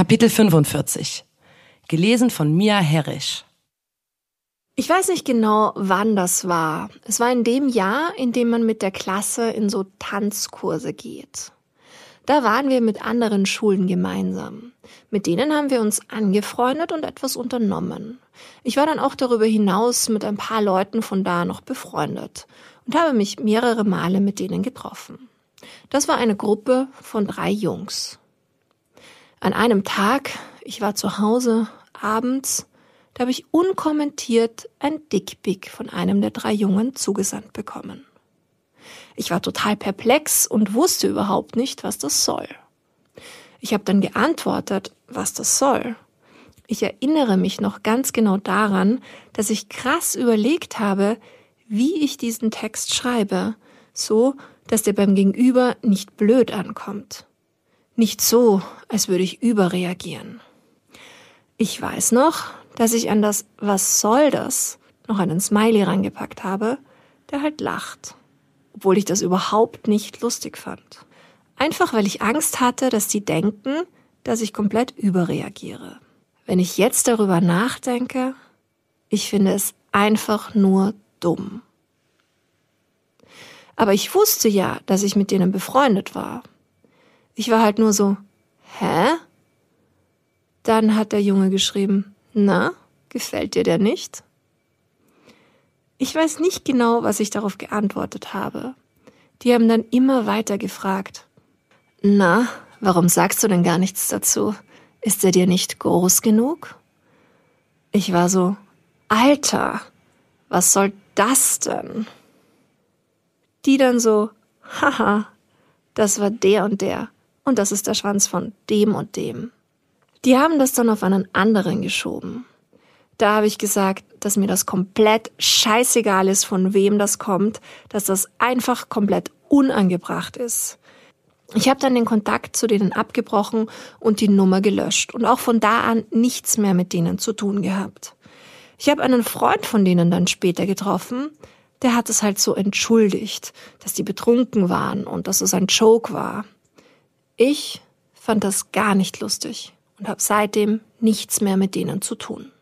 Kapitel 45. Gelesen von Mia Herrisch. Ich weiß nicht genau, wann das war. Es war in dem Jahr, in dem man mit der Klasse in so Tanzkurse geht. Da waren wir mit anderen Schulen gemeinsam. Mit denen haben wir uns angefreundet und etwas unternommen. Ich war dann auch darüber hinaus mit ein paar Leuten von da noch befreundet und habe mich mehrere Male mit denen getroffen. Das war eine Gruppe von drei Jungs. An einem Tag, ich war zu Hause, abends, da habe ich unkommentiert ein Dickpick von einem der drei Jungen zugesandt bekommen. Ich war total perplex und wusste überhaupt nicht, was das soll. Ich habe dann geantwortet, was das soll. Ich erinnere mich noch ganz genau daran, dass ich krass überlegt habe, wie ich diesen Text schreibe, so dass der beim Gegenüber nicht blöd ankommt. Nicht so, als würde ich überreagieren. Ich weiß noch, dass ich an das Was soll das noch einen Smiley rangepackt habe, der halt lacht, obwohl ich das überhaupt nicht lustig fand. Einfach weil ich Angst hatte, dass die denken, dass ich komplett überreagiere. Wenn ich jetzt darüber nachdenke, ich finde es einfach nur dumm. Aber ich wusste ja, dass ich mit denen befreundet war. Ich war halt nur so, hä? Dann hat der Junge geschrieben, na, gefällt dir der nicht? Ich weiß nicht genau, was ich darauf geantwortet habe. Die haben dann immer weiter gefragt. Na, warum sagst du denn gar nichts dazu? Ist er dir nicht groß genug? Ich war so, Alter, was soll das denn? Die dann so, haha, das war der und der und das ist der Schwanz von dem und dem. Die haben das dann auf einen anderen geschoben. Da habe ich gesagt, dass mir das komplett scheißegal ist, von wem das kommt, dass das einfach komplett unangebracht ist. Ich habe dann den Kontakt zu denen abgebrochen und die Nummer gelöscht und auch von da an nichts mehr mit denen zu tun gehabt. Ich habe einen Freund von denen dann später getroffen, der hat es halt so entschuldigt, dass die betrunken waren und dass es ein Joke war. Ich fand das gar nicht lustig und habe seitdem nichts mehr mit denen zu tun.